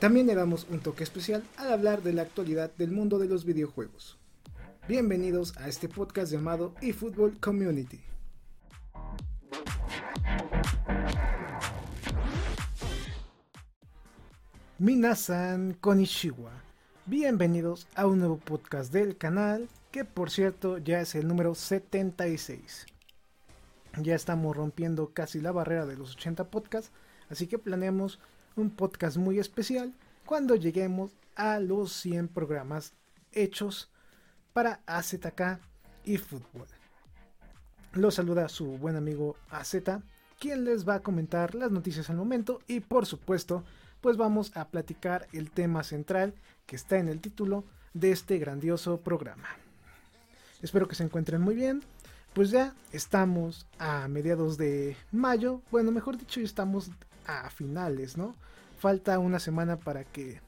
También le damos un toque especial al hablar de la actualidad del mundo de los videojuegos. Bienvenidos a este podcast llamado eFootball Community. Minasan Konishiwa. Bienvenidos a un nuevo podcast del canal, que por cierto ya es el número 76. Ya estamos rompiendo casi la barrera de los 80 podcasts, así que planeamos un podcast muy especial cuando lleguemos a los 100 programas hechos para AZK y fútbol. Los saluda su buen amigo AZ, quien les va a comentar las noticias al momento y por supuesto pues vamos a platicar el tema central que está en el título de este grandioso programa. Espero que se encuentren muy bien. Pues ya estamos a mediados de mayo, bueno, mejor dicho, estamos a finales, ¿no? Falta una semana para que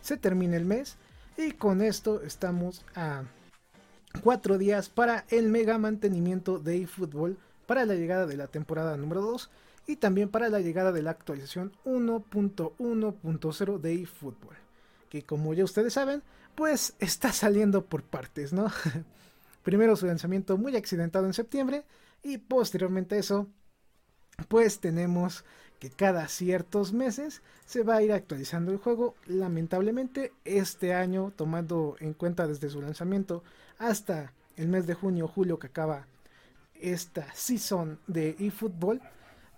se termine el mes y con esto estamos a cuatro días para el mega mantenimiento de eFootball para la llegada de la temporada número 2 y también para la llegada de la actualización 1.1.0 de eFootball, que como ya ustedes saben, pues está saliendo por partes, ¿no? Primero su lanzamiento muy accidentado en septiembre y posteriormente a eso, pues tenemos que cada ciertos meses se va a ir actualizando el juego. Lamentablemente este año, tomando en cuenta desde su lanzamiento hasta el mes de junio o julio que acaba esta season de eFootball,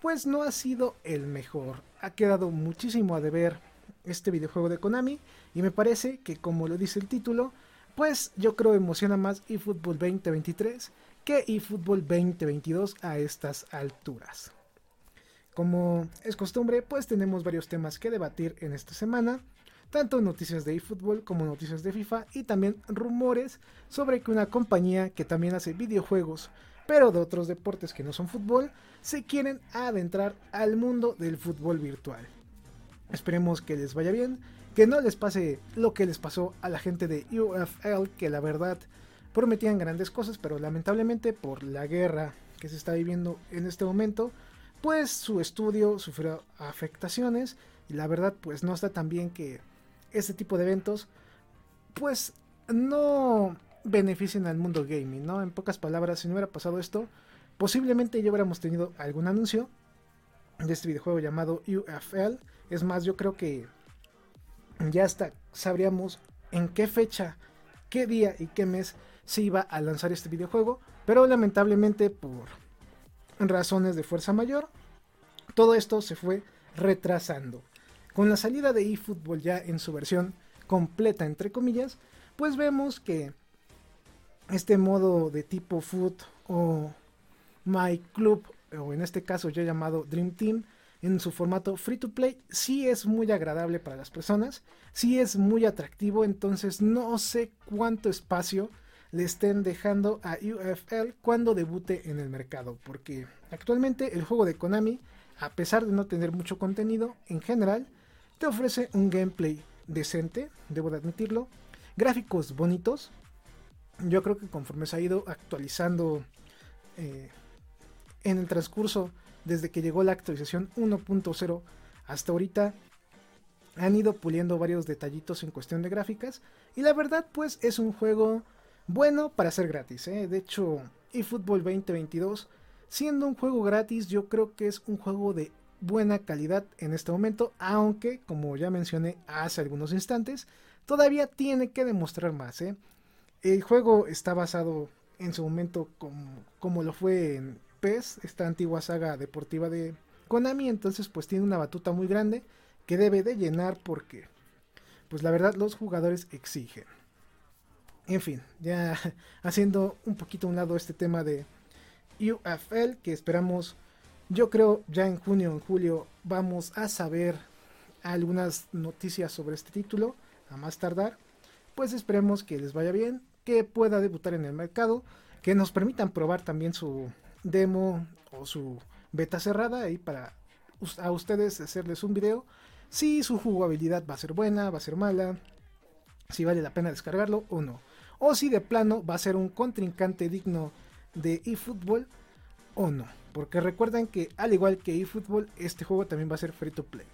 pues no ha sido el mejor. Ha quedado muchísimo a deber este videojuego de Konami y me parece que como lo dice el título, pues yo creo emociona más eFootball 2023 que eFootball 2022 a estas alturas. Como es costumbre, pues tenemos varios temas que debatir en esta semana, tanto noticias de eFootball como noticias de FIFA y también rumores sobre que una compañía que también hace videojuegos pero de otros deportes que no son fútbol, se quieren adentrar al mundo del fútbol virtual. Esperemos que les vaya bien, que no les pase lo que les pasó a la gente de UFL, que la verdad prometían grandes cosas, pero lamentablemente por la guerra que se está viviendo en este momento, pues su estudio sufrió afectaciones y la verdad pues no está tan bien que este tipo de eventos pues no beneficien al mundo gaming, ¿no? En pocas palabras, si no hubiera pasado esto, posiblemente ya hubiéramos tenido algún anuncio de este videojuego llamado UFL. Es más, yo creo que ya hasta sabríamos en qué fecha, qué día y qué mes se iba a lanzar este videojuego, pero lamentablemente por razones de fuerza mayor, todo esto se fue retrasando. Con la salida de eFootball ya en su versión completa, entre comillas, pues vemos que este modo de tipo foot o my club o en este caso yo llamado dream team en su formato free to play sí es muy agradable para las personas sí es muy atractivo entonces no sé cuánto espacio le estén dejando a UFL cuando debute en el mercado porque actualmente el juego de Konami a pesar de no tener mucho contenido en general te ofrece un gameplay decente debo de admitirlo gráficos bonitos. Yo creo que conforme se ha ido actualizando eh, en el transcurso desde que llegó la actualización 1.0 hasta ahorita han ido puliendo varios detallitos en cuestión de gráficas. Y la verdad pues es un juego bueno para ser gratis ¿eh? de hecho eFootball 2022 siendo un juego gratis yo creo que es un juego de buena calidad en este momento aunque como ya mencioné hace algunos instantes todavía tiene que demostrar más ¿eh? El juego está basado en su momento como, como lo fue en PES, esta antigua saga deportiva de Konami, entonces pues tiene una batuta muy grande que debe de llenar porque pues la verdad los jugadores exigen. En fin, ya haciendo un poquito a un lado este tema de UFL que esperamos, yo creo ya en junio o en julio vamos a saber algunas noticias sobre este título, a más tardar pues esperemos que les vaya bien, que pueda debutar en el mercado, que nos permitan probar también su demo o su beta cerrada ahí para a ustedes hacerles un video si su jugabilidad va a ser buena, va a ser mala, si vale la pena descargarlo o no. O si de plano va a ser un contrincante digno de eFootball o no. Porque recuerden que al igual que eFootball, este juego también va a ser free to play.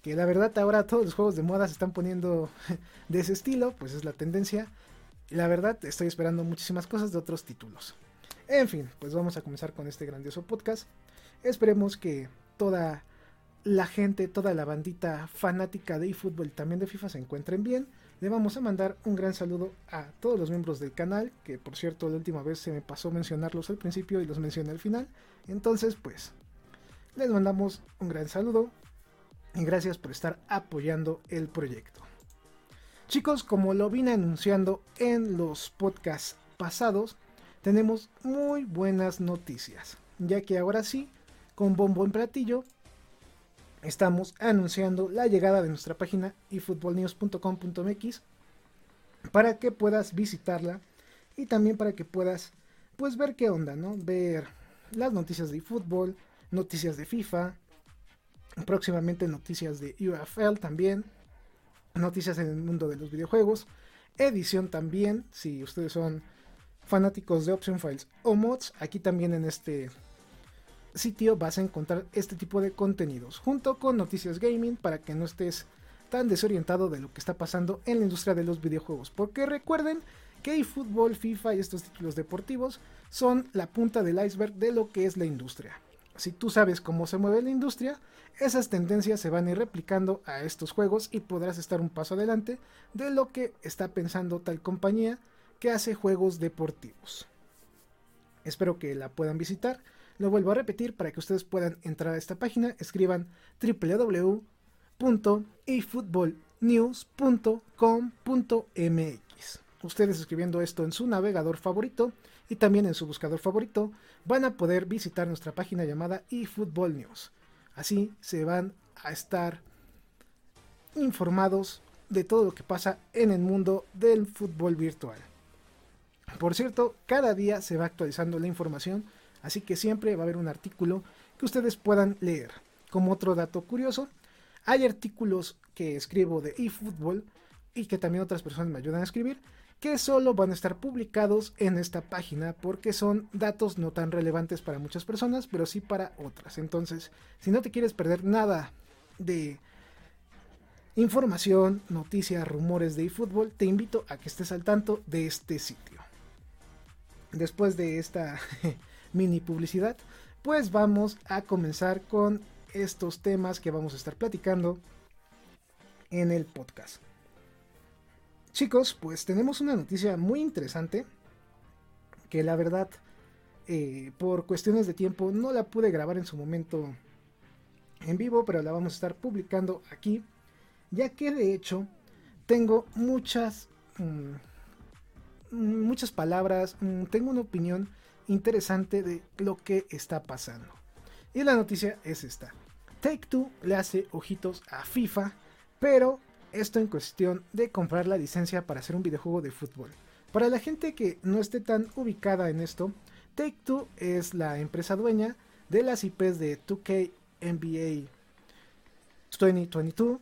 Que la verdad ahora todos los juegos de moda se están poniendo de ese estilo, pues es la tendencia. La verdad estoy esperando muchísimas cosas de otros títulos. En fin, pues vamos a comenzar con este grandioso podcast. Esperemos que toda la gente, toda la bandita fanática de eFootball también de FIFA se encuentren bien. Le vamos a mandar un gran saludo a todos los miembros del canal, que por cierto la última vez se me pasó mencionarlos al principio y los mencioné al final. Entonces, pues, les mandamos un gran saludo y gracias por estar apoyando el proyecto. Chicos, como lo vine anunciando en los podcasts pasados, tenemos muy buenas noticias, ya que ahora sí, con bombo en platillo, estamos anunciando la llegada de nuestra página efootballnews.com.mx para que puedas visitarla y también para que puedas pues ver qué onda, ¿no? Ver las noticias de fútbol, noticias de FIFA, próximamente noticias de UFL también, noticias en el mundo de los videojuegos, edición también, si ustedes son fanáticos de Option Files o mods, aquí también en este sitio vas a encontrar este tipo de contenidos, junto con noticias gaming para que no estés tan desorientado de lo que está pasando en la industria de los videojuegos. Porque recuerden que eFootball, FIFA y estos títulos deportivos son la punta del iceberg de lo que es la industria. Si tú sabes cómo se mueve la industria, esas tendencias se van a ir replicando a estos juegos y podrás estar un paso adelante de lo que está pensando tal compañía que hace juegos deportivos. Espero que la puedan visitar. Lo vuelvo a repetir para que ustedes puedan entrar a esta página. Escriban www.efootballnews.com.mx. Ustedes escribiendo esto en su navegador favorito y también en su buscador favorito van a poder visitar nuestra página llamada eFootball News. Así se van a estar informados de todo lo que pasa en el mundo del fútbol virtual. Por cierto, cada día se va actualizando la información Así que siempre va a haber un artículo que ustedes puedan leer. Como otro dato curioso, hay artículos que escribo de eFootball y que también otras personas me ayudan a escribir que solo van a estar publicados en esta página porque son datos no tan relevantes para muchas personas, pero sí para otras. Entonces, si no te quieres perder nada de información, noticias, rumores de eFootball, te invito a que estés al tanto de este sitio. Después de esta mini publicidad, pues vamos a comenzar con estos temas que vamos a estar platicando en el podcast. Chicos, pues tenemos una noticia muy interesante que la verdad eh, por cuestiones de tiempo no la pude grabar en su momento en vivo, pero la vamos a estar publicando aquí, ya que de hecho tengo muchas mm, muchas palabras, mm, tengo una opinión interesante de lo que está pasando. Y la noticia es esta. Take Two le hace ojitos a FIFA, pero esto en cuestión de comprar la licencia para hacer un videojuego de fútbol. Para la gente que no esté tan ubicada en esto, Take Two es la empresa dueña de las IPs de 2K NBA 2022,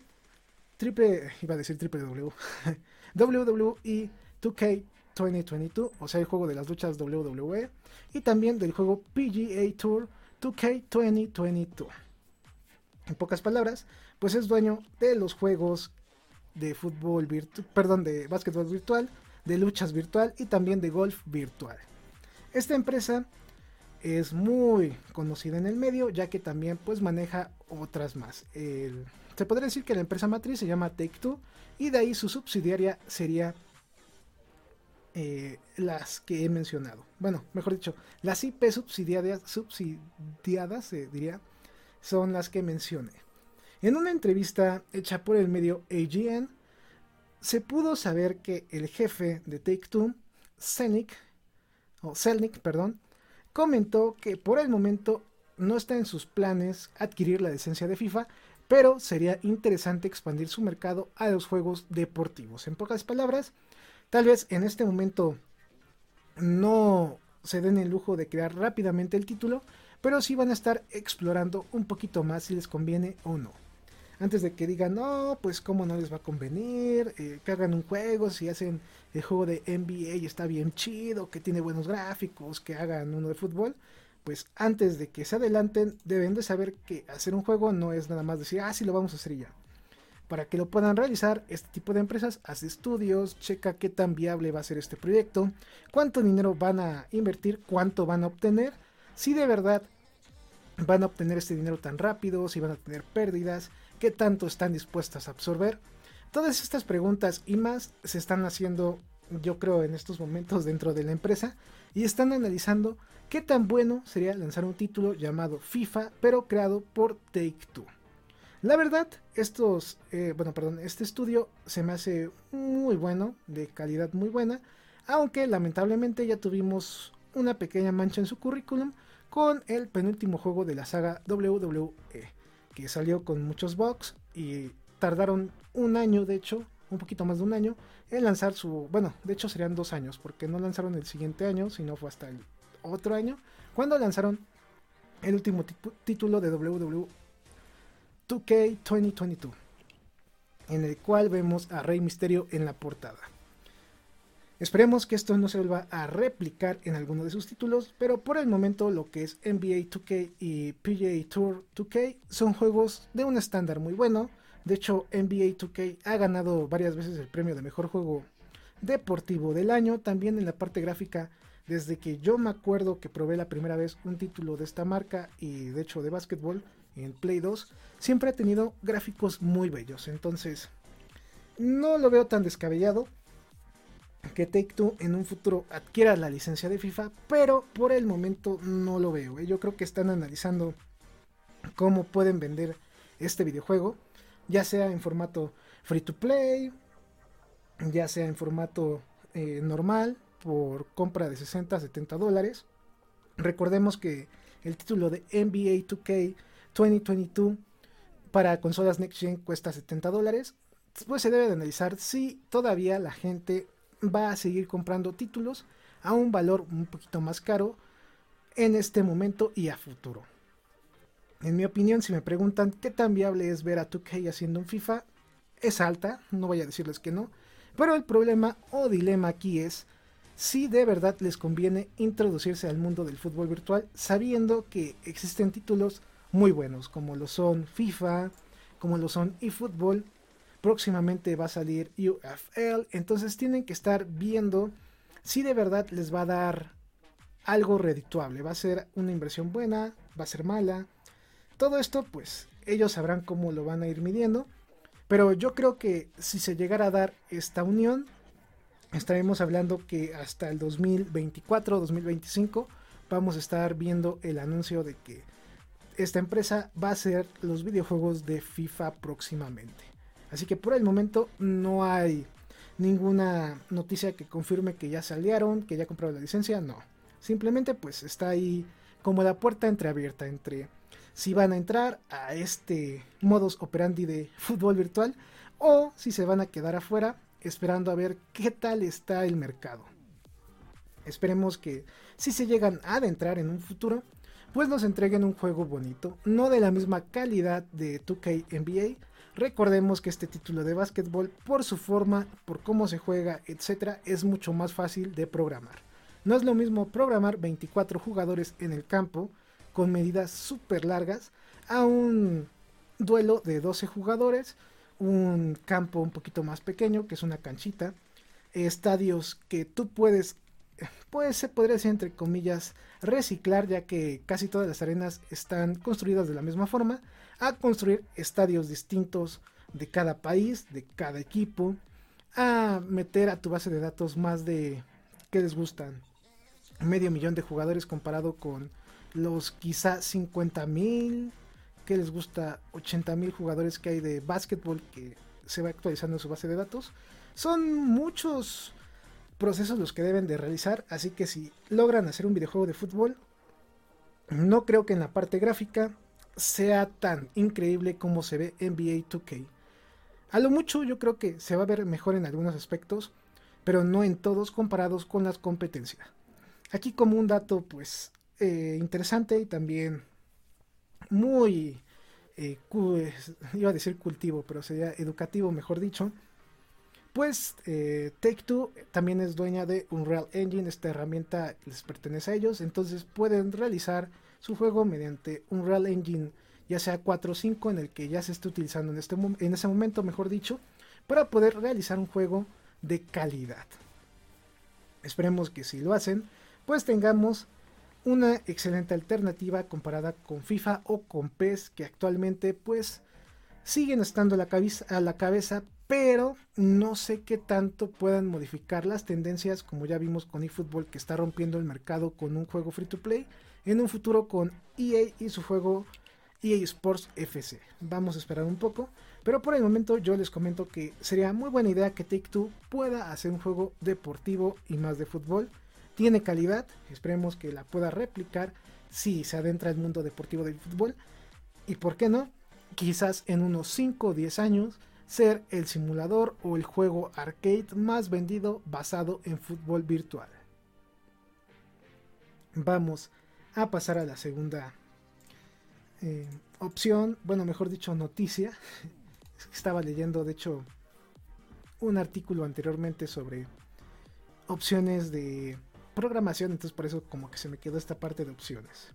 triple, iba a decir triple W, WWE 2K 2022, o sea, el juego de las luchas WWE, y también del juego PGA Tour 2K 2022. En pocas palabras, pues es dueño de los juegos de fútbol virtual, perdón, de básquetbol virtual, de luchas virtual y también de golf virtual. Esta empresa es muy conocida en el medio, ya que también pues maneja otras más. se podría decir que la empresa matriz se llama Take Two y de ahí su subsidiaria sería eh, las que he mencionado. Bueno, mejor dicho, las IP subsidiadas, diría, son las que mencioné. En una entrevista hecha por el medio AGN, se pudo saber que el jefe de Take Two, Selnick, o perdón, comentó que por el momento no está en sus planes adquirir la licencia de FIFA, pero sería interesante expandir su mercado a los juegos deportivos. En pocas palabras, tal vez en este momento no se den el lujo de crear rápidamente el título, pero sí van a estar explorando un poquito más si les conviene o no. Antes de que digan, no, pues cómo no les va a convenir, eh, que hagan un juego, si hacen el juego de NBA y está bien chido, que tiene buenos gráficos, que hagan uno de fútbol, pues antes de que se adelanten deben de saber que hacer un juego no es nada más decir, ah, sí lo vamos a hacer ya. Para que lo puedan realizar, este tipo de empresas hace estudios, checa qué tan viable va a ser este proyecto, cuánto dinero van a invertir, cuánto van a obtener, si de verdad van a obtener este dinero tan rápido, si van a tener pérdidas, qué tanto están dispuestas a absorber. Todas estas preguntas y más se están haciendo, yo creo, en estos momentos dentro de la empresa y están analizando qué tan bueno sería lanzar un título llamado FIFA, pero creado por Take Two. La verdad, estos, eh, bueno, perdón, este estudio se me hace muy bueno, de calidad muy buena, aunque lamentablemente ya tuvimos una pequeña mancha en su currículum con el penúltimo juego de la saga WWE, que salió con muchos bugs y tardaron un año, de hecho, un poquito más de un año, en lanzar su, bueno, de hecho serían dos años, porque no lanzaron el siguiente año, sino fue hasta el otro año, cuando lanzaron el último título de WWE 2K 2022, en el cual vemos a Rey Misterio en la portada. Esperemos que esto no se vuelva a replicar en alguno de sus títulos, pero por el momento lo que es NBA 2K y PGA Tour 2K son juegos de un estándar muy bueno. De hecho, NBA 2K ha ganado varias veces el premio de mejor juego deportivo del año. También en la parte gráfica, desde que yo me acuerdo que probé la primera vez un título de esta marca y de hecho de básquetbol en Play 2, siempre ha tenido gráficos muy bellos. Entonces, no lo veo tan descabellado que Take Two en un futuro adquiera la licencia de FIFA, pero por el momento no lo veo. ¿eh? Yo creo que están analizando cómo pueden vender este videojuego, ya sea en formato free to play, ya sea en formato eh, normal, por compra de 60 a 70 dólares. Recordemos que el título de NBA 2K 2022 para consolas Next Gen cuesta 70 dólares. Después se debe de analizar si todavía la gente va a seguir comprando títulos a un valor un poquito más caro en este momento y a futuro. En mi opinión, si me preguntan qué tan viable es ver a 2K haciendo un FIFA, es alta, no voy a decirles que no, pero el problema o dilema aquí es si de verdad les conviene introducirse al mundo del fútbol virtual sabiendo que existen títulos muy buenos como lo son FIFA, como lo son eFootball. Próximamente va a salir UFL, entonces tienen que estar viendo si de verdad les va a dar algo redituable, va a ser una inversión buena, va a ser mala, todo esto pues ellos sabrán cómo lo van a ir midiendo, pero yo creo que si se llegara a dar esta unión, estaremos hablando que hasta el 2024-2025 vamos a estar viendo el anuncio de que esta empresa va a hacer los videojuegos de FIFA próximamente. Así que por el momento no hay ninguna noticia que confirme que ya salieron, que ya compraron la licencia, no. Simplemente pues está ahí como la puerta entreabierta entre si van a entrar a este modus operandi de fútbol virtual o si se van a quedar afuera esperando a ver qué tal está el mercado. Esperemos que si se llegan a adentrar en un futuro, pues nos entreguen un juego bonito, no de la misma calidad de 2K NBA, Recordemos que este título de básquetbol, por su forma, por cómo se juega, etc., es mucho más fácil de programar. No es lo mismo programar 24 jugadores en el campo con medidas súper largas a un duelo de 12 jugadores, un campo un poquito más pequeño, que es una canchita, estadios que tú puedes, pues se podría decir entre comillas, reciclar, ya que casi todas las arenas están construidas de la misma forma, a construir estadios distintos de cada país, de cada equipo, a meter a tu base de datos más de, ¿qué les gustan? Medio millón de jugadores comparado con los quizá 50 mil, que les gusta 80 mil jugadores que hay de básquetbol que se va actualizando en su base de datos. Son muchos procesos los que deben de realizar, así que si logran hacer un videojuego de fútbol, no creo que en la parte gráfica sea tan increíble como se ve NBA 2K. A lo mucho yo creo que se va a ver mejor en algunos aspectos, pero no en todos comparados con las competencias. Aquí como un dato pues eh, interesante y también muy, eh, iba a decir cultivo, pero sería educativo mejor dicho, pues eh, Take Two también es dueña de Unreal Engine, esta herramienta les pertenece a ellos, entonces pueden realizar su juego mediante Unreal Engine ya sea 4 o 5 en el que ya se está utilizando en, este, en ese momento, mejor dicho, para poder realizar un juego de calidad. Esperemos que si lo hacen, pues tengamos una excelente alternativa comparada con FIFA o con PES que actualmente pues siguen estando la, cabeza, a la cabeza pero no sé qué tanto puedan modificar las tendencias como ya vimos con eFootball que está rompiendo el mercado con un juego free to play en un futuro con EA y su juego EA Sports FC. Vamos a esperar un poco, pero por el momento yo les comento que sería muy buena idea que Take Two pueda hacer un juego deportivo y más de fútbol. Tiene calidad, esperemos que la pueda replicar si se adentra el mundo deportivo del fútbol. Y por qué no, quizás en unos 5 o 10 años ser el simulador o el juego arcade más vendido basado en fútbol virtual. Vamos a pasar a la segunda eh, opción, bueno, mejor dicho, noticia. Estaba leyendo, de hecho, un artículo anteriormente sobre opciones de programación, entonces por eso como que se me quedó esta parte de opciones.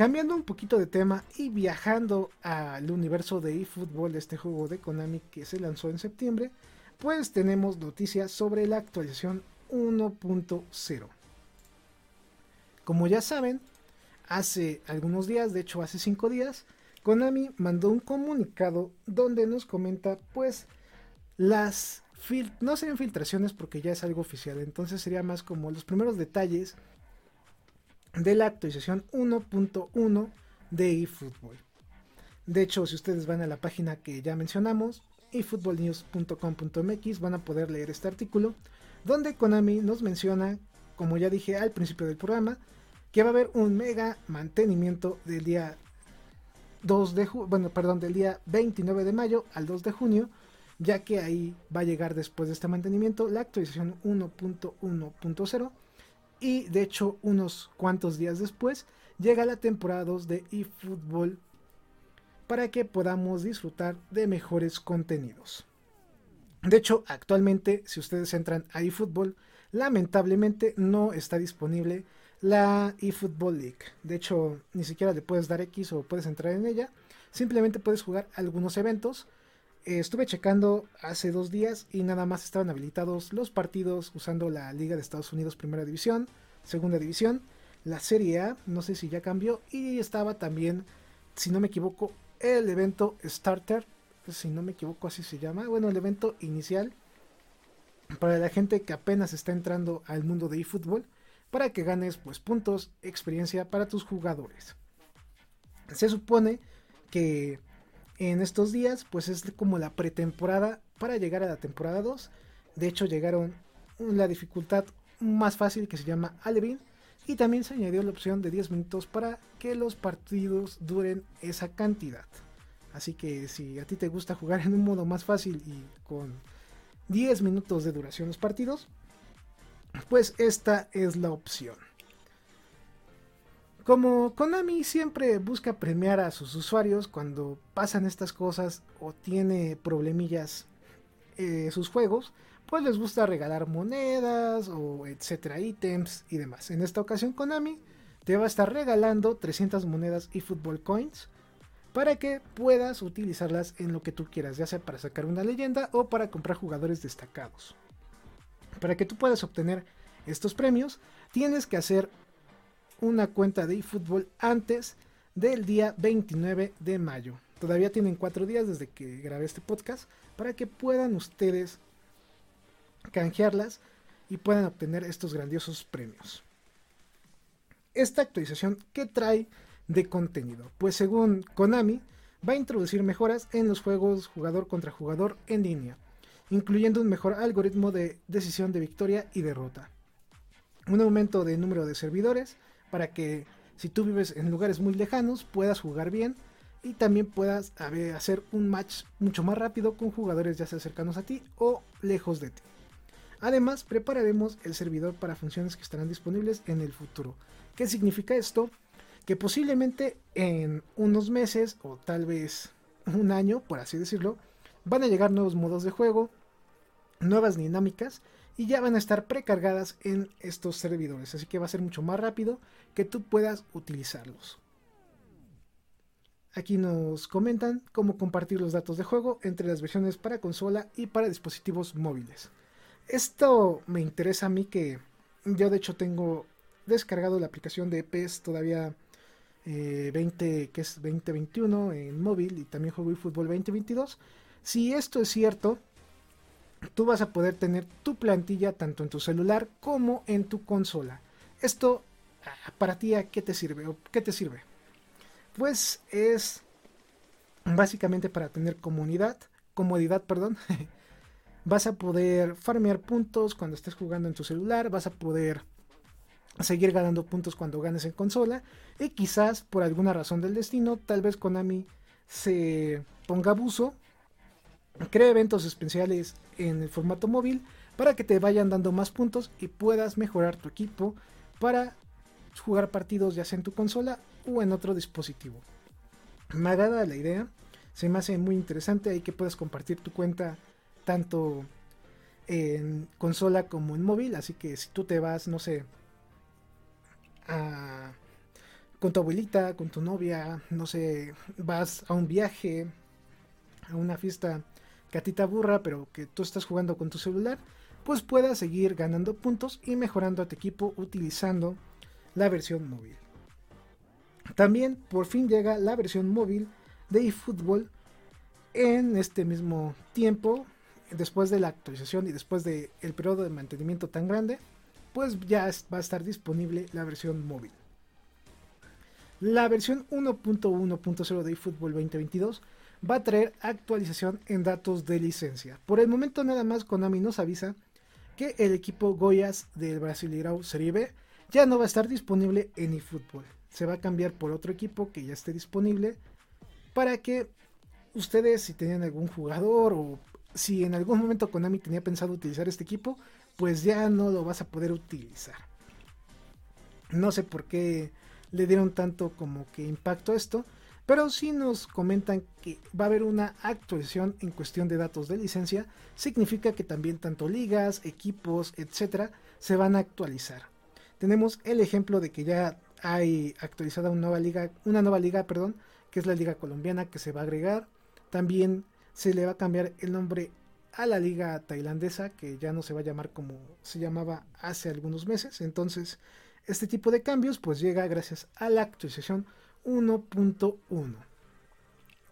Cambiando un poquito de tema y viajando al universo de eFootball, este juego de Konami que se lanzó en septiembre, pues tenemos noticias sobre la actualización 1.0. Como ya saben, hace algunos días, de hecho hace 5 días, Konami mandó un comunicado donde nos comenta pues las no serían filtraciones porque ya es algo oficial, entonces sería más como los primeros detalles de la actualización 1.1 de eFootball. De hecho, si ustedes van a la página que ya mencionamos, efootballnews.com.mx, van a poder leer este artículo, donde Konami nos menciona, como ya dije al principio del programa, que va a haber un mega mantenimiento del día 2 de bueno, perdón, del día 29 de mayo al 2 de junio, ya que ahí va a llegar después de este mantenimiento la actualización 1.1.0 y de hecho unos cuantos días después llega la temporada 2 de eFootball para que podamos disfrutar de mejores contenidos. De hecho, actualmente si ustedes entran a eFootball, lamentablemente no está disponible la eFootball League. De hecho, ni siquiera le puedes dar X o puedes entrar en ella. Simplemente puedes jugar algunos eventos. Eh, estuve checando hace dos días y nada más estaban habilitados los partidos usando la Liga de Estados Unidos Primera División, Segunda División, la Serie A, no sé si ya cambió, y estaba también, si no me equivoco, el evento Starter, si no me equivoco así se llama, bueno, el evento inicial para la gente que apenas está entrando al mundo de eFootball para que ganes pues puntos, experiencia para tus jugadores. Se supone que en estos días pues es como la pretemporada para llegar a la temporada 2. De hecho llegaron la dificultad más fácil que se llama Alevin y también se añadió la opción de 10 minutos para que los partidos duren esa cantidad. Así que si a ti te gusta jugar en un modo más fácil y con 10 minutos de duración los partidos, pues esta es la opción. Como Konami siempre busca premiar a sus usuarios cuando pasan estas cosas o tiene problemillas eh, sus juegos, pues les gusta regalar monedas o etcétera, ítems y demás. En esta ocasión Konami te va a estar regalando 300 monedas y football coins para que puedas utilizarlas en lo que tú quieras, ya sea para sacar una leyenda o para comprar jugadores destacados. Para que tú puedas obtener estos premios, tienes que hacer una cuenta de eFootball antes del día 29 de mayo. Todavía tienen cuatro días desde que grabé este podcast para que puedan ustedes canjearlas y puedan obtener estos grandiosos premios. Esta actualización, ¿qué trae de contenido? Pues según Konami, va a introducir mejoras en los juegos jugador contra jugador en línea incluyendo un mejor algoritmo de decisión de victoria y derrota. Un aumento de número de servidores para que si tú vives en lugares muy lejanos, puedas jugar bien y también puedas hacer un match mucho más rápido con jugadores ya sea cercanos a ti o lejos de ti. Además, prepararemos el servidor para funciones que estarán disponibles en el futuro. ¿Qué significa esto? Que posiblemente en unos meses o tal vez un año, por así decirlo, van a llegar nuevos modos de juego, nuevas dinámicas y ya van a estar precargadas en estos servidores. Así que va a ser mucho más rápido que tú puedas utilizarlos. Aquí nos comentan cómo compartir los datos de juego entre las versiones para consola y para dispositivos móviles. Esto me interesa a mí que yo de hecho tengo descargado la aplicación de PES todavía 20 eh, que es 2021 en móvil y también juego eFootball 2022. Si esto es cierto, tú vas a poder tener tu plantilla tanto en tu celular como en tu consola. Esto ah, para ti a qué te sirve qué te sirve? Pues es básicamente para tener comunidad, comodidad, perdón. vas a poder farmear puntos cuando estés jugando en tu celular, vas a poder seguir ganando puntos cuando ganes en consola y quizás por alguna razón del destino, tal vez Konami se ponga abuso, cree eventos especiales en el formato móvil para que te vayan dando más puntos y puedas mejorar tu equipo para jugar partidos ya sea en tu consola o en otro dispositivo. Me agrada la idea, se me hace muy interesante ahí que puedas compartir tu cuenta tanto en consola como en móvil, así que si tú te vas, no sé, con tu abuelita, con tu novia, no sé, vas a un viaje, a una fiesta que a ti te pero que tú estás jugando con tu celular, pues puedas seguir ganando puntos y mejorando a tu equipo utilizando la versión móvil. También por fin llega la versión móvil de eFootball en este mismo tiempo, después de la actualización y después del periodo de mantenimiento tan grande, pues ya va a estar disponible la versión móvil. La versión 1.1.0 de eFootball 2022 va a traer actualización en datos de licencia. Por el momento nada más Konami nos avisa que el equipo Goyas del Brasileirao Serie B ya no va a estar disponible en eFootball se va a cambiar por otro equipo que ya esté disponible para que ustedes si tenían algún jugador o si en algún momento Konami tenía pensado utilizar este equipo, pues ya no lo vas a poder utilizar. No sé por qué le dieron tanto como que impacto a esto, pero si nos comentan que va a haber una actualización en cuestión de datos de licencia, significa que también tanto ligas, equipos, etcétera, se van a actualizar. Tenemos el ejemplo de que ya hay actualizada una nueva liga, una nueva liga, perdón, que es la liga colombiana que se va a agregar. También se le va a cambiar el nombre a la liga tailandesa, que ya no se va a llamar como se llamaba hace algunos meses. Entonces, este tipo de cambios pues llega gracias a la actualización 1.1.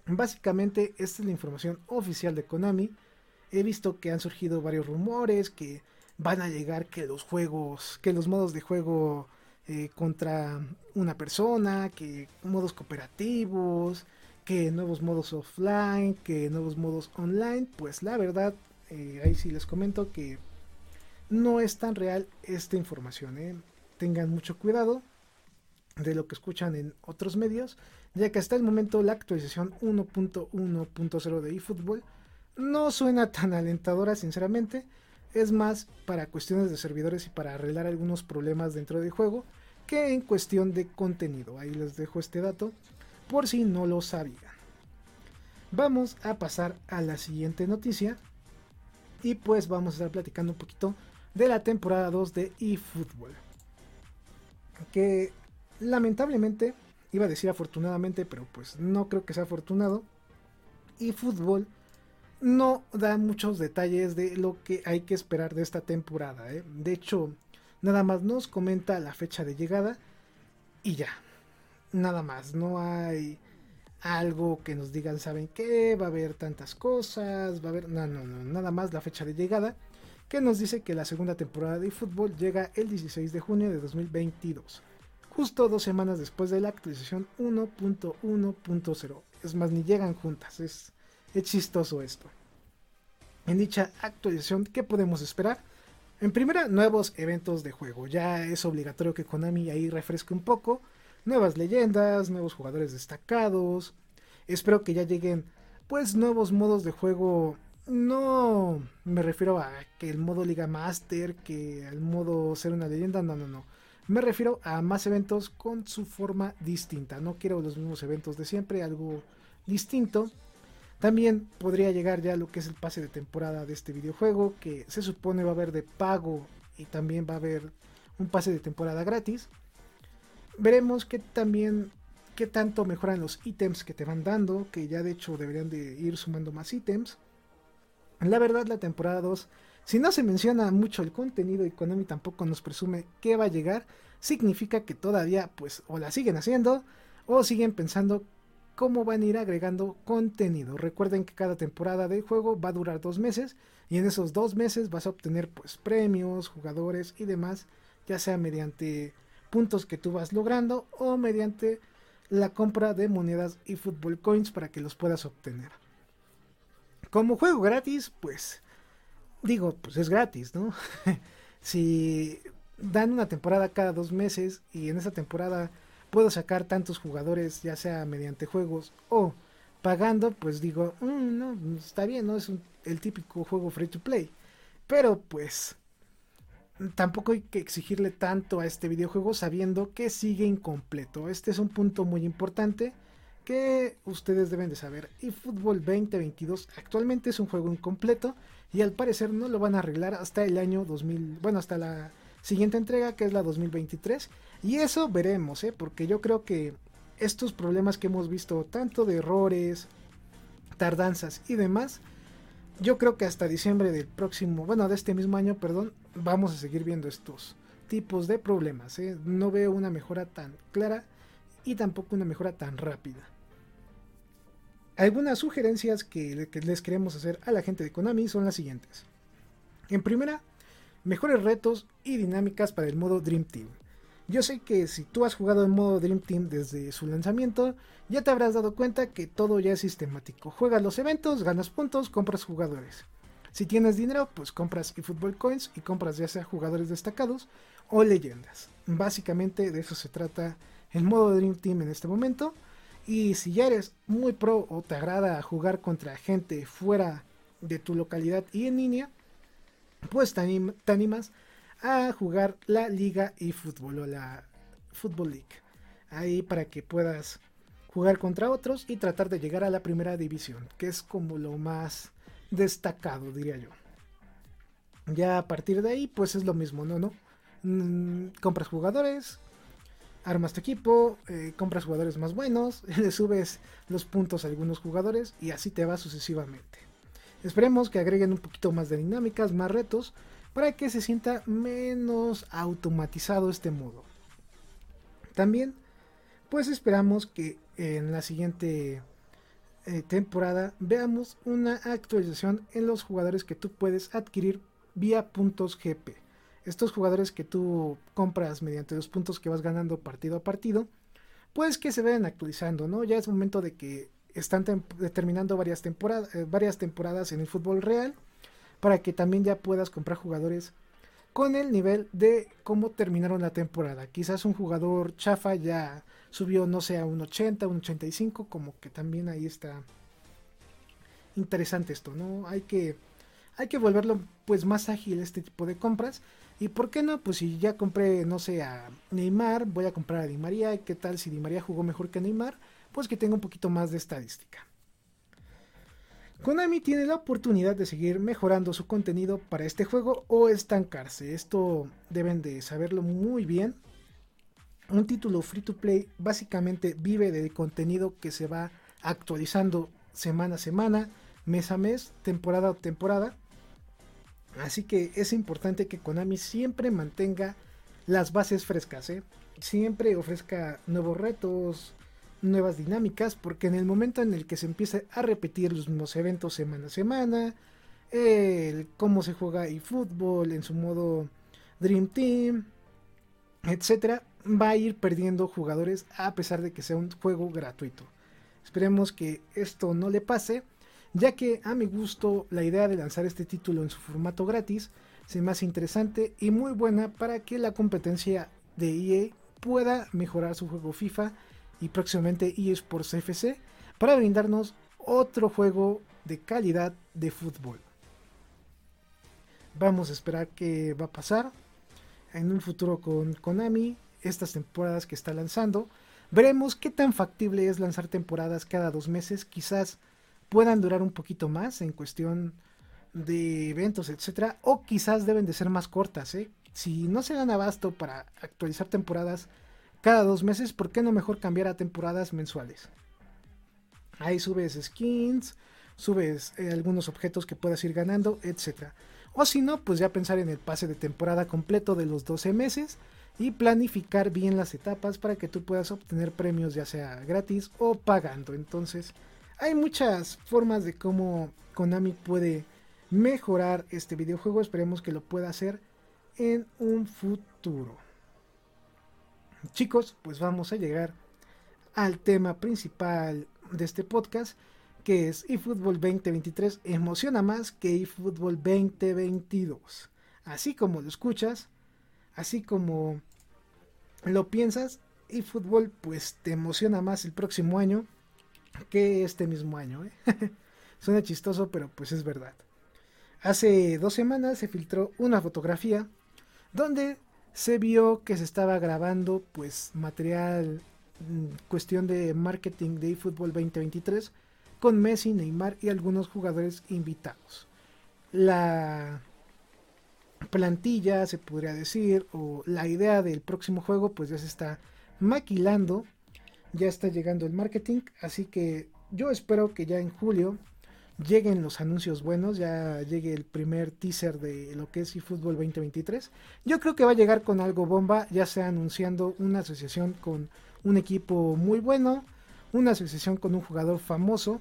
Básicamente, esta es la información oficial de Konami. He visto que han surgido varios rumores que van a llegar que los juegos, que los modos de juego eh, contra una persona, que modos cooperativos, que nuevos modos offline, que nuevos modos online, pues la verdad, eh, ahí sí les comento que no es tan real esta información. ¿eh? Tengan mucho cuidado de lo que escuchan en otros medios, ya que hasta el momento la actualización 1.1.0 de eFootball no suena tan alentadora, sinceramente. Es más para cuestiones de servidores y para arreglar algunos problemas dentro del juego que en cuestión de contenido. Ahí les dejo este dato por si no lo sabían. Vamos a pasar a la siguiente noticia y pues vamos a estar platicando un poquito de la temporada 2 de eFootball. Que lamentablemente, iba a decir afortunadamente, pero pues no creo que sea afortunado. eFootball no da muchos detalles de lo que hay que esperar de esta temporada. ¿eh? De hecho, Nada más nos comenta la fecha de llegada y ya. Nada más, no hay algo que nos digan, ¿saben qué? Va a haber tantas cosas, va a haber... No, no, no, nada más la fecha de llegada que nos dice que la segunda temporada de fútbol llega el 16 de junio de 2022, justo dos semanas después de la actualización 1.1.0. Es más, ni llegan juntas, es, es chistoso esto. En dicha actualización, ¿qué podemos esperar? En primera, nuevos eventos de juego. Ya es obligatorio que Konami ahí refresque un poco. nuevas leyendas, nuevos jugadores destacados. Espero que ya lleguen pues nuevos modos de juego. No me refiero a que el modo Liga Master, que al modo ser una leyenda, no, no, no. Me refiero a más eventos con su forma distinta. No quiero los mismos eventos de siempre, algo distinto. También podría llegar ya lo que es el pase de temporada de este videojuego, que se supone va a haber de pago y también va a haber un pase de temporada gratis. Veremos que también qué tanto mejoran los ítems que te van dando, que ya de hecho deberían de ir sumando más ítems. La verdad la temporada 2, si no se menciona mucho el contenido y Konami tampoco nos presume que va a llegar, significa que todavía pues o la siguen haciendo o siguen pensando cómo van a ir agregando contenido. Recuerden que cada temporada de juego va a durar dos meses y en esos dos meses vas a obtener pues premios, jugadores y demás, ya sea mediante puntos que tú vas logrando o mediante la compra de monedas y fútbol coins para que los puedas obtener. Como juego gratis, pues digo, pues es gratis, ¿no? si dan una temporada cada dos meses y en esa temporada puedo sacar tantos jugadores, ya sea mediante juegos o pagando, pues digo, mm, no, está bien, no es el típico juego free to play. Pero pues tampoco hay que exigirle tanto a este videojuego sabiendo que sigue incompleto. Este es un punto muy importante que ustedes deben de saber. Y Fútbol 2022 actualmente es un juego incompleto y al parecer no lo van a arreglar hasta el año 2000, bueno, hasta la siguiente entrega que es la 2023 y eso veremos, ¿eh? porque yo creo que estos problemas que hemos visto tanto de errores, tardanzas y demás, yo creo que hasta diciembre del próximo, bueno, de este mismo año, perdón, vamos a seguir viendo estos tipos de problemas. ¿eh? No veo una mejora tan clara y tampoco una mejora tan rápida. Algunas sugerencias que les queremos hacer a la gente de Konami son las siguientes. En primera, mejores retos y dinámicas para el modo Dream Team. Yo sé que si tú has jugado en modo Dream Team desde su lanzamiento, ya te habrás dado cuenta que todo ya es sistemático. Juegas los eventos, ganas puntos, compras jugadores. Si tienes dinero, pues compras eFootball Coins y compras ya sea jugadores destacados o leyendas. Básicamente de eso se trata el modo Dream Team en este momento. Y si ya eres muy pro o te agrada jugar contra gente fuera de tu localidad y en línea, pues te, animas a jugar la Liga y Fútbol o la Football League. Ahí para que puedas jugar contra otros y tratar de llegar a la primera división, que es como lo más destacado, diría yo. Ya a partir de ahí, pues es lo mismo, ¿no? ¿No? Mm, compras jugadores, armas tu equipo, eh, compras jugadores más buenos, le subes los puntos a algunos jugadores y así te va sucesivamente. Esperemos que agreguen un poquito más de dinámicas, más retos, para que se sienta menos automatizado este modo. También, pues esperamos que en la siguiente eh, temporada veamos una actualización en los jugadores que tú puedes adquirir vía puntos GP. Estos jugadores que tú compras mediante los puntos que vas ganando partido a partido, pues que se vayan actualizando, ¿no? Ya es momento de que están terminando varias, eh, varias temporadas en el fútbol real para que también ya puedas comprar jugadores con el nivel de cómo terminaron la temporada. Quizás un jugador chafa ya subió, no sé, a un 80, un 85, como que también ahí está interesante esto, ¿no? Hay que, hay que volverlo pues más ágil este tipo de compras. Y por qué no, pues si ya compré, no sé, a Neymar, voy a comprar a Di María. ¿Y qué tal si Di María jugó mejor que Neymar? Pues que tenga un poquito más de estadística. Konami tiene la oportunidad de seguir mejorando su contenido para este juego o estancarse. Esto deben de saberlo muy bien. Un título free to play básicamente vive de contenido que se va actualizando semana a semana, mes a mes, temporada a temporada. Así que es importante que Konami siempre mantenga las bases frescas, ¿eh? siempre ofrezca nuevos retos, nuevas dinámicas, porque en el momento en el que se empieza a repetir los mismos eventos semana a semana, el cómo se juega y fútbol en su modo Dream Team, etcétera, va a ir perdiendo jugadores a pesar de que sea un juego gratuito. Esperemos que esto no le pase, ya que a mi gusto la idea de lanzar este título en su formato gratis se me hace interesante y muy buena para que la competencia de EA pueda mejorar su juego FIFA y próximamente eSports FC para brindarnos otro juego de calidad de fútbol. Vamos a esperar qué va a pasar en un futuro con Konami, estas temporadas que está lanzando. Veremos qué tan factible es lanzar temporadas cada dos meses. Quizás puedan durar un poquito más en cuestión de eventos, etcétera, o quizás deben de ser más cortas. ¿eh? Si no se dan abasto para actualizar temporadas cada dos meses, ¿por qué no mejor cambiar a temporadas mensuales? Ahí subes skins, subes eh, algunos objetos que puedas ir ganando, etcétera. O si no, pues ya pensar en el pase de temporada completo de los 12 meses y planificar bien las etapas para que tú puedas obtener premios ya sea gratis o pagando. Entonces, hay muchas formas de cómo Konami puede mejorar este videojuego. Esperemos que lo pueda hacer en un futuro. Chicos, pues vamos a llegar al tema principal de este podcast, que es eFootball 2023 emociona más que eFootball 2022. Así como lo escuchas, así como lo piensas, eFootball pues te emociona más el próximo año que este mismo año. ¿eh? Suena chistoso, pero pues es verdad. Hace dos semanas se filtró una fotografía donde se vio que se estaba grabando pues material mm, cuestión de marketing de eFootball 2023 con Messi, Neymar y algunos jugadores invitados. La plantilla, se podría decir, o la idea del próximo juego, pues ya se está maquilando, ya está llegando el marketing, así que yo espero que ya en julio lleguen los anuncios buenos, ya llegue el primer teaser de lo que es eFootball 2023. Yo creo que va a llegar con algo bomba, ya sea anunciando una asociación con un equipo muy bueno, una asociación con un jugador famoso,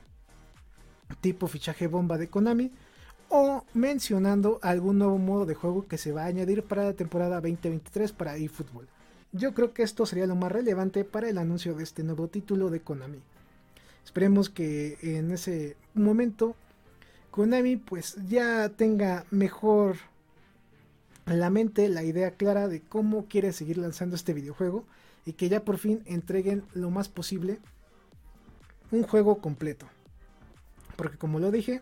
tipo fichaje bomba de Konami, o mencionando algún nuevo modo de juego que se va a añadir para la temporada 2023 para eFootball. Yo creo que esto sería lo más relevante para el anuncio de este nuevo título de Konami. Esperemos que en ese momento Konami pues ya tenga mejor en la mente la idea clara de cómo quiere seguir lanzando este videojuego y que ya por fin entreguen lo más posible un juego completo. Porque como lo dije,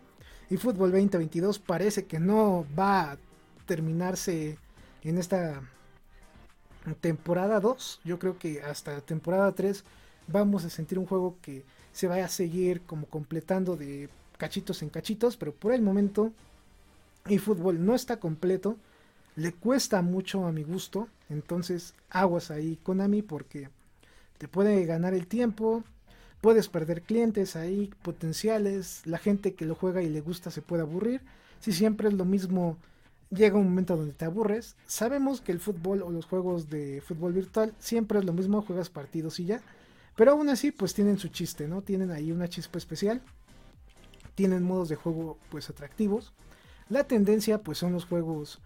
eFootball 2022 parece que no va a terminarse en esta temporada 2. Yo creo que hasta temporada 3 vamos a sentir un juego que se vaya a seguir como completando de cachitos en cachitos, pero por el momento eFootball no está completo, le cuesta mucho a mi gusto, entonces aguas ahí Konami porque te puede ganar el tiempo, puedes perder clientes ahí potenciales, la gente que lo juega y le gusta se puede aburrir, si siempre es lo mismo llega un momento donde te aburres, sabemos que el fútbol o los juegos de fútbol virtual siempre es lo mismo, juegas partidos y ya, pero aún así, pues tienen su chiste, ¿no? Tienen ahí una chispa especial. Tienen modos de juego, pues atractivos. La tendencia, pues son los juegos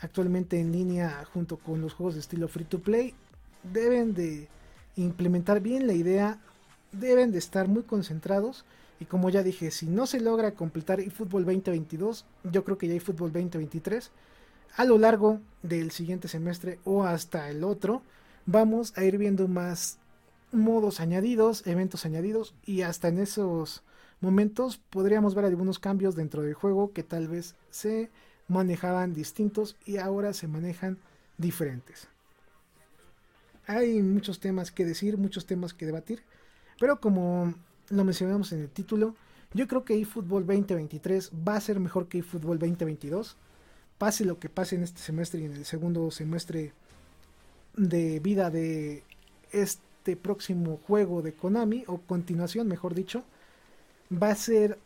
actualmente en línea junto con los juegos de estilo free to play. Deben de implementar bien la idea. Deben de estar muy concentrados. Y como ya dije, si no se logra completar eFootball 2022, yo creo que ya eFootball 2023, a lo largo del siguiente semestre o hasta el otro, vamos a ir viendo más modos añadidos, eventos añadidos y hasta en esos momentos podríamos ver algunos cambios dentro del juego que tal vez se manejaban distintos y ahora se manejan diferentes. Hay muchos temas que decir, muchos temas que debatir, pero como lo mencionamos en el título, yo creo que eFootball 2023 va a ser mejor que eFootball 2022. Pase lo que pase en este semestre y en el segundo semestre de vida de este próximo juego de Konami, o continuación, mejor dicho, va a ser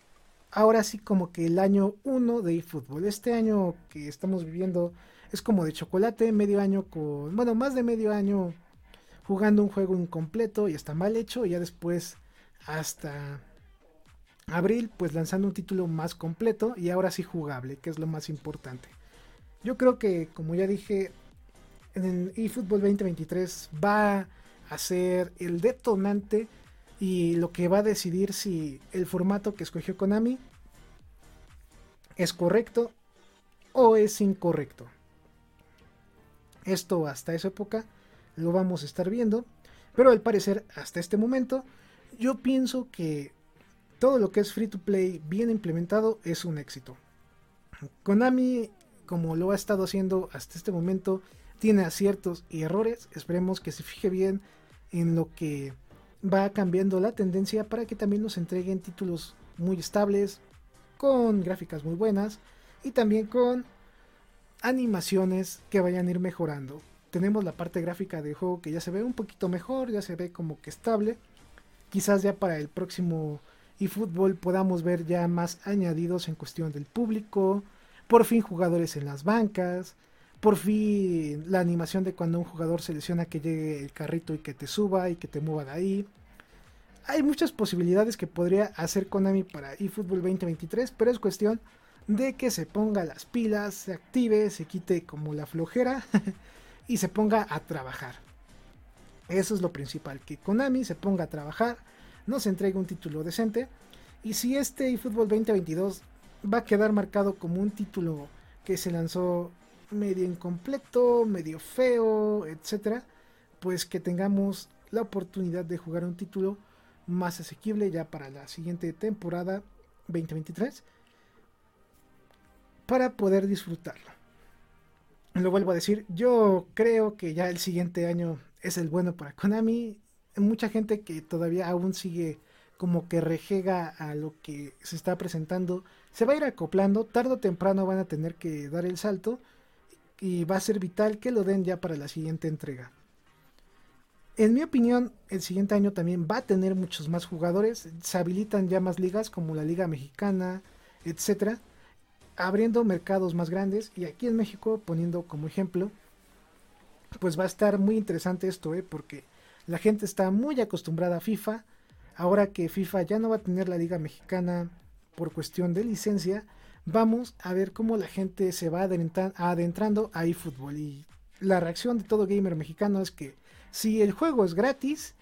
ahora sí como que el año 1 de eFootball. Este año que estamos viviendo es como de chocolate, medio año con, bueno, más de medio año jugando un juego incompleto y está mal hecho, y ya después hasta abril, pues lanzando un título más completo y ahora sí jugable, que es lo más importante. Yo creo que, como ya dije, en eFootball 2023 va a ser el detonante y lo que va a decidir si el formato que escogió Konami es correcto o es incorrecto. Esto hasta esa época lo vamos a estar viendo. Pero al parecer, hasta este momento, yo pienso que todo lo que es free to play bien implementado es un éxito. Konami, como lo ha estado haciendo hasta este momento, tiene aciertos y errores. Esperemos que se fije bien en lo que va cambiando la tendencia para que también nos entreguen títulos muy estables, con gráficas muy buenas y también con animaciones que vayan a ir mejorando. Tenemos la parte gráfica del juego que ya se ve un poquito mejor, ya se ve como que estable. Quizás ya para el próximo eFootball podamos ver ya más añadidos en cuestión del público, por fin jugadores en las bancas, por fin la animación de cuando un jugador selecciona que llegue el carrito y que te suba y que te mueva de ahí. Hay muchas posibilidades que podría hacer Konami para eFootball 2023, pero es cuestión de que se ponga las pilas, se active, se quite como la flojera y se ponga a trabajar. Eso es lo principal, que Konami se ponga a trabajar, nos entregue un título decente. Y si este eFootball 2022 va a quedar marcado como un título que se lanzó medio incompleto, medio feo, etcétera, pues que tengamos la oportunidad de jugar un título más asequible ya para la siguiente temporada 2023 para poder disfrutarlo. Lo vuelvo a decir, yo creo que ya el siguiente año es el bueno para Konami. Mucha gente que todavía aún sigue como que rejega a lo que se está presentando, se va a ir acoplando, tarde o temprano van a tener que dar el salto y va a ser vital que lo den ya para la siguiente entrega. En mi opinión, el siguiente año también va a tener muchos más jugadores, se habilitan ya más ligas como la Liga Mexicana, etcétera, abriendo mercados más grandes y aquí en México poniendo como ejemplo, pues va a estar muy interesante esto, ¿eh? porque la gente está muy acostumbrada a FIFA, ahora que FIFA ya no va a tener la Liga Mexicana por cuestión de licencia, vamos a ver cómo la gente se va adentrando a eFootball. Y la reacción de todo gamer mexicano es que si el juego es gratis,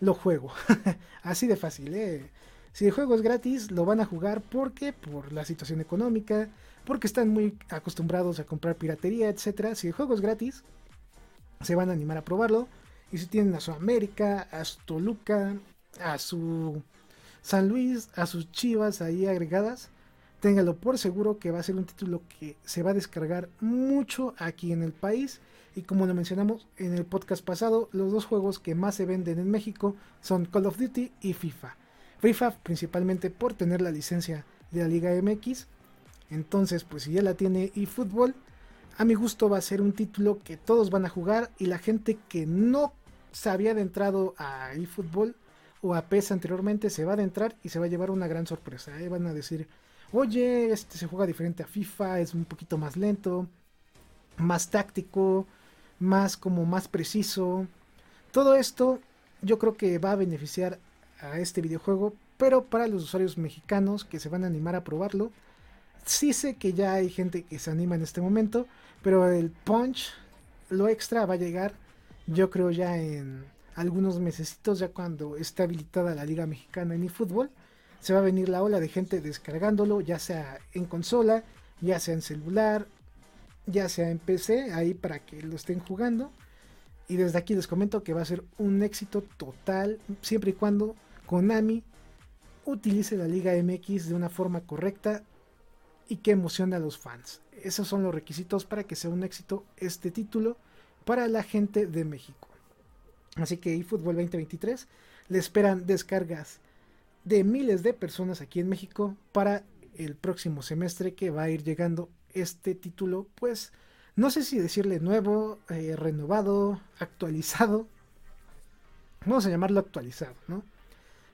lo juego. Así de fácil, ¿eh? Si el juego es gratis, lo van a jugar porque por la situación económica, porque están muy acostumbrados a comprar piratería, etc. Si el juego es gratis, se van a animar a probarlo. Y si tienen a su América, a su Toluca, a su San Luis, a sus Chivas ahí agregadas, téngalo por seguro que va a ser un título que se va a descargar mucho aquí en el país. Y como lo mencionamos en el podcast pasado, los dos juegos que más se venden en México son Call of Duty y FIFA. FIFA principalmente por tener la licencia de la Liga MX. Entonces, pues si ya la tiene eFootball, a mi gusto va a ser un título que todos van a jugar y la gente que no se había adentrado a eFootball o a PES anteriormente se va a adentrar y se va a llevar una gran sorpresa. ¿eh? Van a decir, oye, este se juega diferente a FIFA, es un poquito más lento, más táctico, más como más preciso. Todo esto yo creo que va a beneficiar a este videojuego, pero para los usuarios mexicanos que se van a animar a probarlo, sí sé que ya hay gente que se anima en este momento, pero el punch, lo extra va a llegar, yo creo ya en algunos mesecitos, ya cuando esté habilitada la Liga Mexicana en eFootball se va a venir la ola de gente descargándolo, ya sea en consola, ya sea en celular, ya sea en PC, ahí para que lo estén jugando. Y desde aquí les comento que va a ser un éxito total, siempre y cuando Konami utilice la Liga MX de una forma correcta y que emocione a los fans. Esos son los requisitos para que sea un éxito este título para la gente de México. Así que eFootball 2023 le esperan descargas de miles de personas aquí en México para el próximo semestre que va a ir llegando este título, pues no sé si decirle nuevo, eh, renovado, actualizado. Vamos a llamarlo actualizado, ¿no?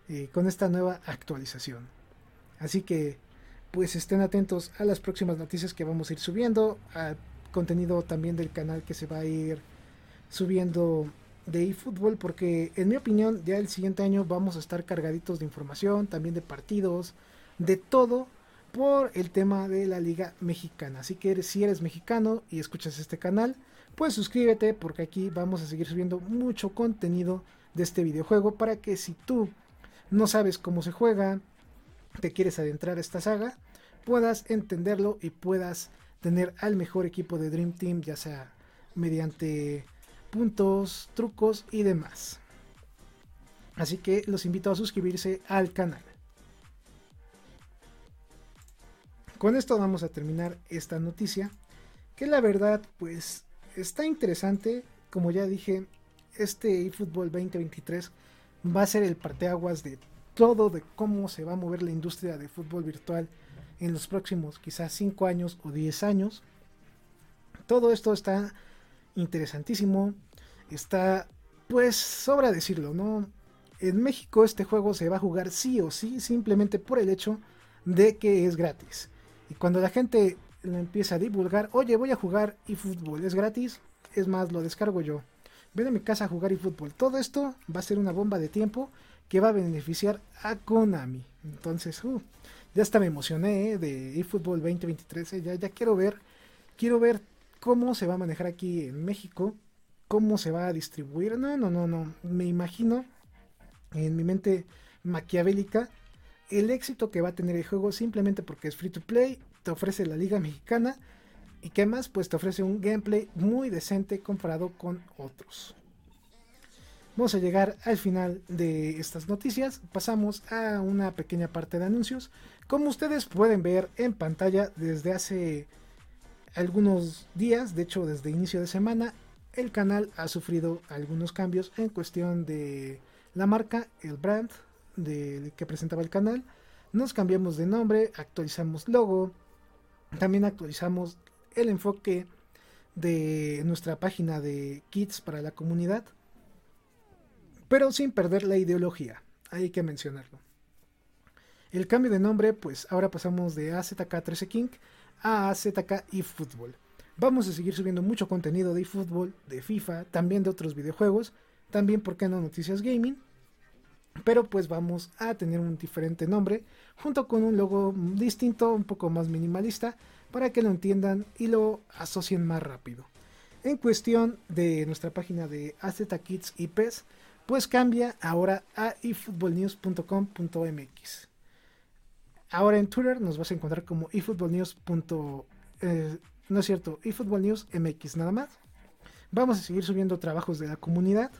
Eh, con esta nueva actualización. Así que, pues estén atentos a las próximas noticias que vamos a ir subiendo, al contenido también del canal que se va a ir subiendo de eFootball porque en mi opinión ya el siguiente año vamos a estar cargaditos de información, también de partidos, de todo por el tema de la liga mexicana. Así que si eres mexicano y escuchas este canal, pues suscríbete porque aquí vamos a seguir subiendo mucho contenido de este videojuego para que si tú no sabes cómo se juega, te quieres adentrar a esta saga, puedas entenderlo y puedas tener al mejor equipo de Dream Team, ya sea mediante puntos, trucos y demás. Así que los invito a suscribirse al canal. Con esto vamos a terminar esta noticia, que la verdad pues está interesante, como ya dije, este eFootball 2023 va a ser el parteaguas de todo de cómo se va a mover la industria de fútbol virtual en los próximos quizás 5 años o 10 años. Todo esto está interesantísimo, está pues sobra decirlo, ¿no? En México este juego se va a jugar sí o sí, simplemente por el hecho de que es gratis. Y cuando la gente lo empieza a divulgar, oye, voy a jugar eFootball, es gratis, es más, lo descargo yo. Ven a mi casa a jugar eFootball. Todo esto va a ser una bomba de tiempo que va a beneficiar a Konami. Entonces, uh, ya hasta me emocioné ¿eh? de eFootball 2023. ¿eh? Ya, ya quiero ver, quiero ver cómo se va a manejar aquí en México, cómo se va a distribuir. No, no, no, no. Me imagino en mi mente maquiavélica el éxito que va a tener el juego simplemente porque es free to play, te ofrece la liga mexicana y que más pues te ofrece un gameplay muy decente comparado con otros. Vamos a llegar al final de estas noticias, pasamos a una pequeña parte de anuncios. Como ustedes pueden ver en pantalla desde hace algunos días, de hecho desde inicio de semana, el canal ha sufrido algunos cambios en cuestión de la marca, el brand que presentaba el canal. Nos cambiamos de nombre, actualizamos logo, también actualizamos el enfoque de nuestra página de kits para la comunidad, pero sin perder la ideología, hay que mencionarlo. El cambio de nombre, pues ahora pasamos de AZK 13 King a AZK eFootball. Vamos a seguir subiendo mucho contenido de eFootball, de FIFA, también de otros videojuegos, también, ¿por qué no? Noticias Gaming. Pero pues vamos a tener un diferente nombre, junto con un logo distinto, un poco más minimalista, para que lo entiendan y lo asocien más rápido. En cuestión de nuestra página de AZ Kids y pues cambia ahora a efootballnews.com.mx. Ahora en Twitter nos vas a encontrar como efootballnews. Eh, no es cierto, efootballnewsmx nada más. Vamos a seguir subiendo trabajos de la comunidad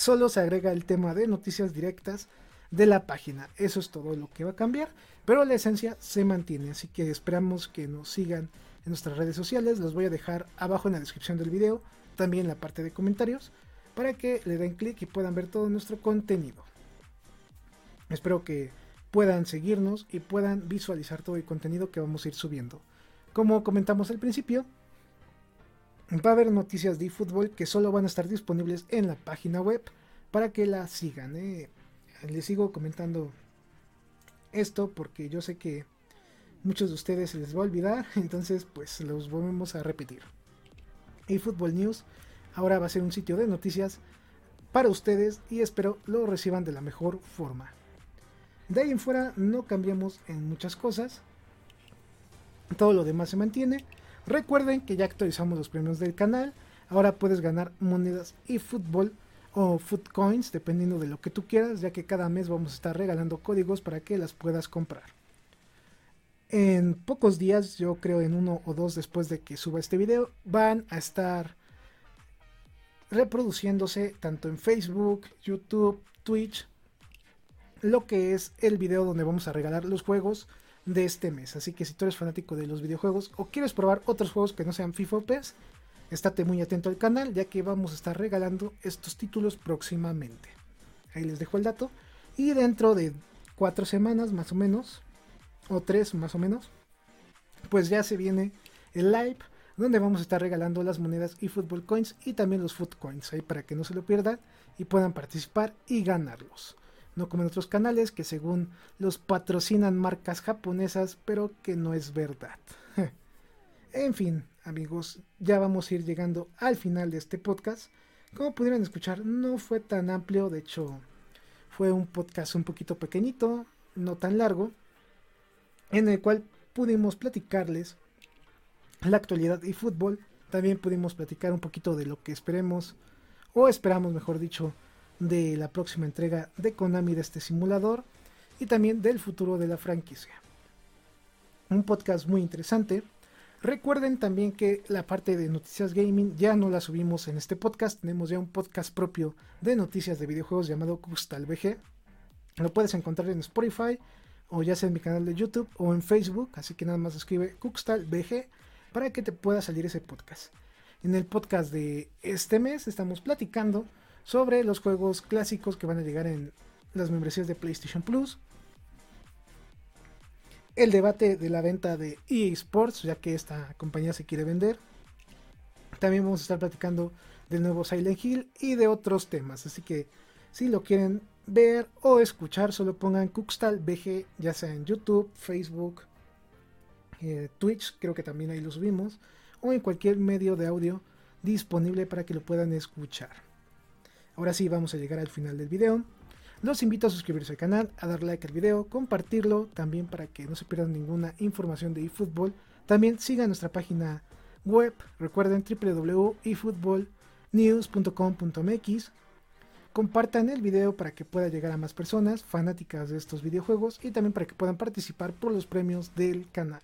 solo se agrega el tema de noticias directas de la página. Eso es todo lo que va a cambiar, pero la esencia se mantiene, así que esperamos que nos sigan en nuestras redes sociales. Los voy a dejar abajo en la descripción del video, también en la parte de comentarios, para que le den clic y puedan ver todo nuestro contenido. Espero que puedan seguirnos y puedan visualizar todo el contenido que vamos a ir subiendo. Como comentamos al principio, va a haber noticias de fútbol que solo van a estar disponibles en la página web para que la sigan. ¿eh? Les sigo comentando esto porque yo sé que muchos de ustedes se les va a olvidar, entonces pues los volvemos a repetir. eFootball News ahora va a ser un sitio de noticias para ustedes y espero lo reciban de la mejor forma. De ahí en fuera no cambiamos en muchas cosas. Todo lo demás se mantiene. Recuerden que ya actualizamos los premios del canal. Ahora puedes ganar monedas y fútbol o food coins, dependiendo de lo que tú quieras, ya que cada mes vamos a estar regalando códigos para que las puedas comprar. En pocos días, yo creo en uno o dos después de que suba este video, van a estar reproduciéndose tanto en Facebook, YouTube, Twitch, lo que es el video donde vamos a regalar los juegos de este mes. Así que si tú eres fanático de los videojuegos o quieres probar otros juegos que no sean FIFA o PES, estate muy atento al canal ya que vamos a estar regalando estos títulos próximamente. Ahí les dejo el dato. Y dentro de cuatro semanas más o menos, o tres más o menos, pues ya se viene el live donde vamos a estar regalando las monedas y football coins y también los foot coins ahí para que no se lo pierdan y puedan participar y ganarlos no como en otros canales que según los patrocinan marcas japonesas, pero que no es verdad. en fin, amigos, ya vamos a ir llegando al final de este podcast. Como pudieron escuchar, no fue tan amplio, de hecho, fue un podcast un poquito pequeñito, no tan largo, en el cual pudimos platicarles la actualidad y fútbol. También pudimos platicar un poquito de lo que esperemos, o esperamos, mejor dicho, de la próxima entrega de Konami de este simulador y también del futuro de la franquicia. Un podcast muy interesante. Recuerden también que la parte de noticias gaming ya no la subimos en este podcast. Tenemos ya un podcast propio de noticias de videojuegos llamado Custal VG. Lo puedes encontrar en Spotify o ya sea en mi canal de YouTube o en Facebook. Así que nada más escribe Cuxtal VG para que te pueda salir ese podcast. En el podcast de este mes estamos platicando sobre los juegos clásicos que van a llegar en las membresías de PlayStation Plus. El debate de la venta de EA Sports, ya que esta compañía se quiere vender. También vamos a estar platicando del nuevo Silent Hill y de otros temas. Así que si lo quieren ver o escuchar, solo pongan Cuxtal BG, ya sea en YouTube, Facebook, eh, Twitch, creo que también ahí lo subimos, o en cualquier medio de audio disponible para que lo puedan escuchar. Ahora sí, vamos a llegar al final del video. Los invito a suscribirse al canal, a dar like al video, compartirlo también para que no se pierdan ninguna información de eFootball. También sigan nuestra página web, recuerden www.efootballnews.com.mx compartan el video para que pueda llegar a más personas fanáticas de estos videojuegos y también para que puedan participar por los premios del canal.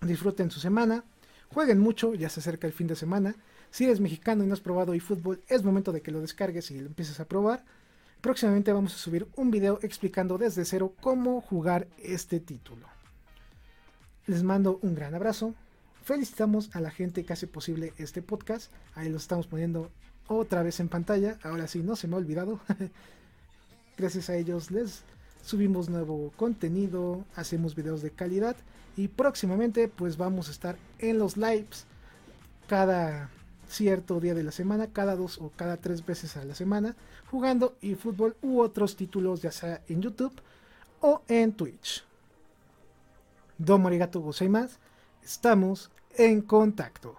Disfruten su semana, jueguen mucho, ya se acerca el fin de semana. Si eres mexicano y no has probado eFootball, es momento de que lo descargues y lo empieces a probar. Próximamente vamos a subir un video explicando desde cero cómo jugar este título. Les mando un gran abrazo. Felicitamos a la gente que hace posible este podcast. Ahí lo estamos poniendo otra vez en pantalla. Ahora sí, no se me ha olvidado. Gracias a ellos les subimos nuevo contenido, hacemos videos de calidad y próximamente pues vamos a estar en los lives cada cierto día de la semana, cada dos o cada tres veces a la semana, jugando y fútbol u otros títulos ya sea en YouTube o en Twitch. Domo arigato gozaimasu. Estamos en contacto.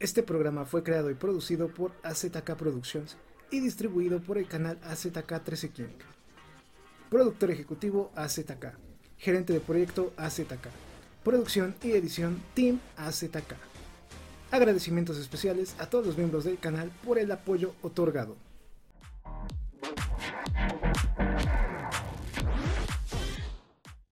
Este programa fue creado y producido por AZK Productions y distribuido por el canal AZK 13 King. Productor ejecutivo AZK. Gerente de proyecto AZK. Producción y edición Team AZK. Agradecimientos especiales a todos los miembros del canal por el apoyo otorgado.